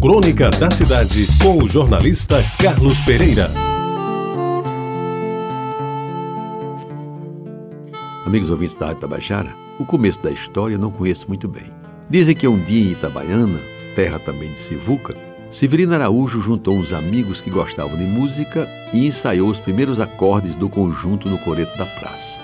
Crônica da Cidade, com o jornalista Carlos Pereira. Amigos ouvintes da Rádio Tabajara, o começo da história não conheço muito bem. Dizem que um dia em Itabaiana, terra também de Sivuca, Severino Araújo juntou uns amigos que gostavam de música e ensaiou os primeiros acordes do conjunto no coreto da praça.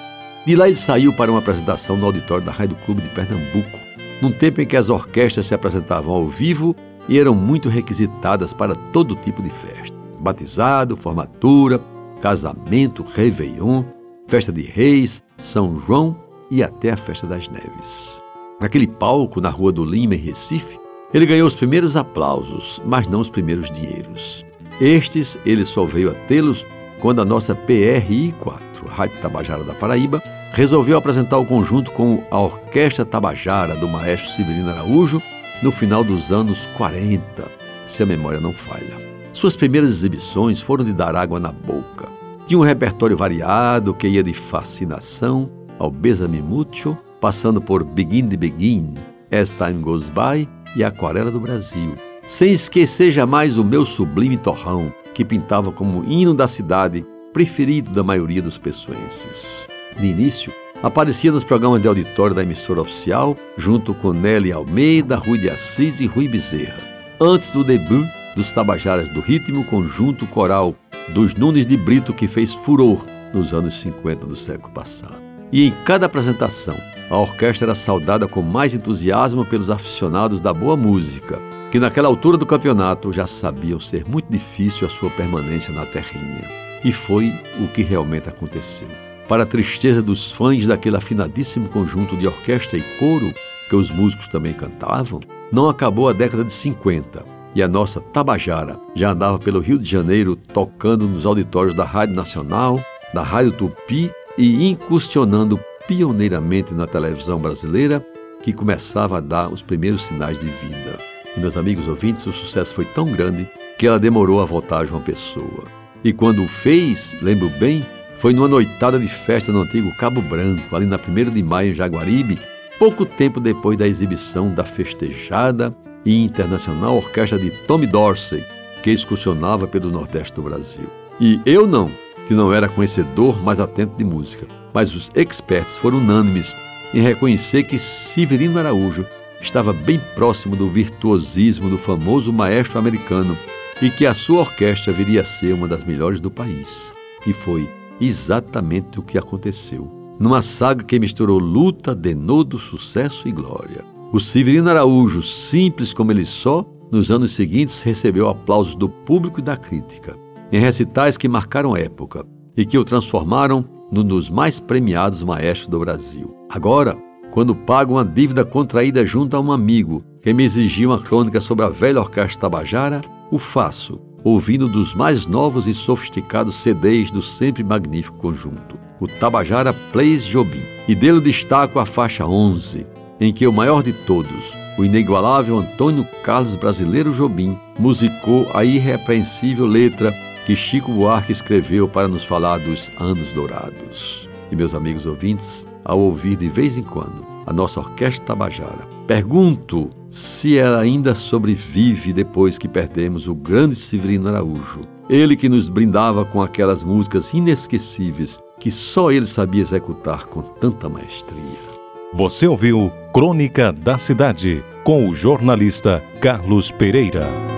De lá ele saiu para uma apresentação no auditório da Rádio Clube de Pernambuco, num tempo em que as orquestras se apresentavam ao vivo e eram muito requisitadas para todo tipo de festa: batizado, formatura, casamento, réveillon, festa de reis, São João e até a festa das neves. Naquele palco na Rua do Lima, em Recife, ele ganhou os primeiros aplausos, mas não os primeiros dinheiros. Estes ele só veio a tê-los quando a nossa PRI-4, Rádio Tabajara da Paraíba, resolveu apresentar o conjunto com a Orquestra Tabajara do maestro Severino Araújo no final dos anos 40, se a memória não falha. Suas primeiras exibições foram de dar água na boca. Tinha um repertório variado que ia de Fascinação ao Besame Mucho, passando por Begin de Begin, As Time Goes By e Aquarela do Brasil. Sem esquecer jamais o meu sublime torrão, que pintava como hino da cidade, preferido da maioria dos pessoenses. No início, aparecia nos programas de auditório da emissora oficial, junto com Nelly Almeida, Rui de Assis e Rui Bezerra. Antes do debut dos Tabajaras do Ritmo, conjunto coral dos Nunes de Brito que fez furor nos anos 50 do século passado. E em cada apresentação, a orquestra era saudada com mais entusiasmo pelos aficionados da boa música, que naquela altura do campeonato já sabiam ser muito difícil a sua permanência na terrinha. E foi o que realmente aconteceu. Para a tristeza dos fãs daquele afinadíssimo conjunto de orquestra e coro, que os músicos também cantavam, não acabou a década de 50 e a nossa Tabajara já andava pelo Rio de Janeiro tocando nos auditórios da Rádio Nacional, da Rádio Tupi e incursionando pioneiramente na televisão brasileira, que começava a dar os primeiros sinais de vida. E, meus amigos ouvintes, o sucesso foi tão grande que ela demorou a voltar a João Pessoa. E quando o fez, lembro bem, foi numa noitada de festa no antigo Cabo Branco, ali na 1 de maio em Jaguaribe, pouco tempo depois da exibição da festejada e internacional orquestra de Tommy Dorsey, que excursionava pelo Nordeste do Brasil. E eu não, que não era conhecedor, mas atento de música, mas os experts foram unânimes em reconhecer que Severino Araújo estava bem próximo do virtuosismo do famoso maestro americano e que a sua orquestra viria a ser uma das melhores do país. E foi exatamente o que aconteceu. Numa saga que misturou luta, denodo, sucesso e glória. O Severino Araújo, simples como ele só, nos anos seguintes recebeu aplausos do público e da crítica, em recitais que marcaram época e que o transformaram num dos mais premiados maestros do Brasil. Agora, quando pago uma dívida contraída junto a um amigo que me exigia uma crônica sobre a velha orquestra Tabajara, o faço ouvindo dos mais novos e sofisticados CDs do sempre magnífico conjunto, o Tabajara Plays Jobim. E dele destaco a faixa 11, em que o maior de todos, o inigualável Antônio Carlos Brasileiro Jobim, musicou a irrepreensível letra que Chico Buarque escreveu para nos falar dos anos dourados. E meus amigos ouvintes, ao ouvir de vez em quando a nossa Orquestra Tabajara, pergunto se ela ainda sobrevive depois que perdemos o grande Severino Araújo. Ele que nos brindava com aquelas músicas inesquecíveis que só ele sabia executar com tanta maestria. Você ouviu Crônica da Cidade com o jornalista Carlos Pereira.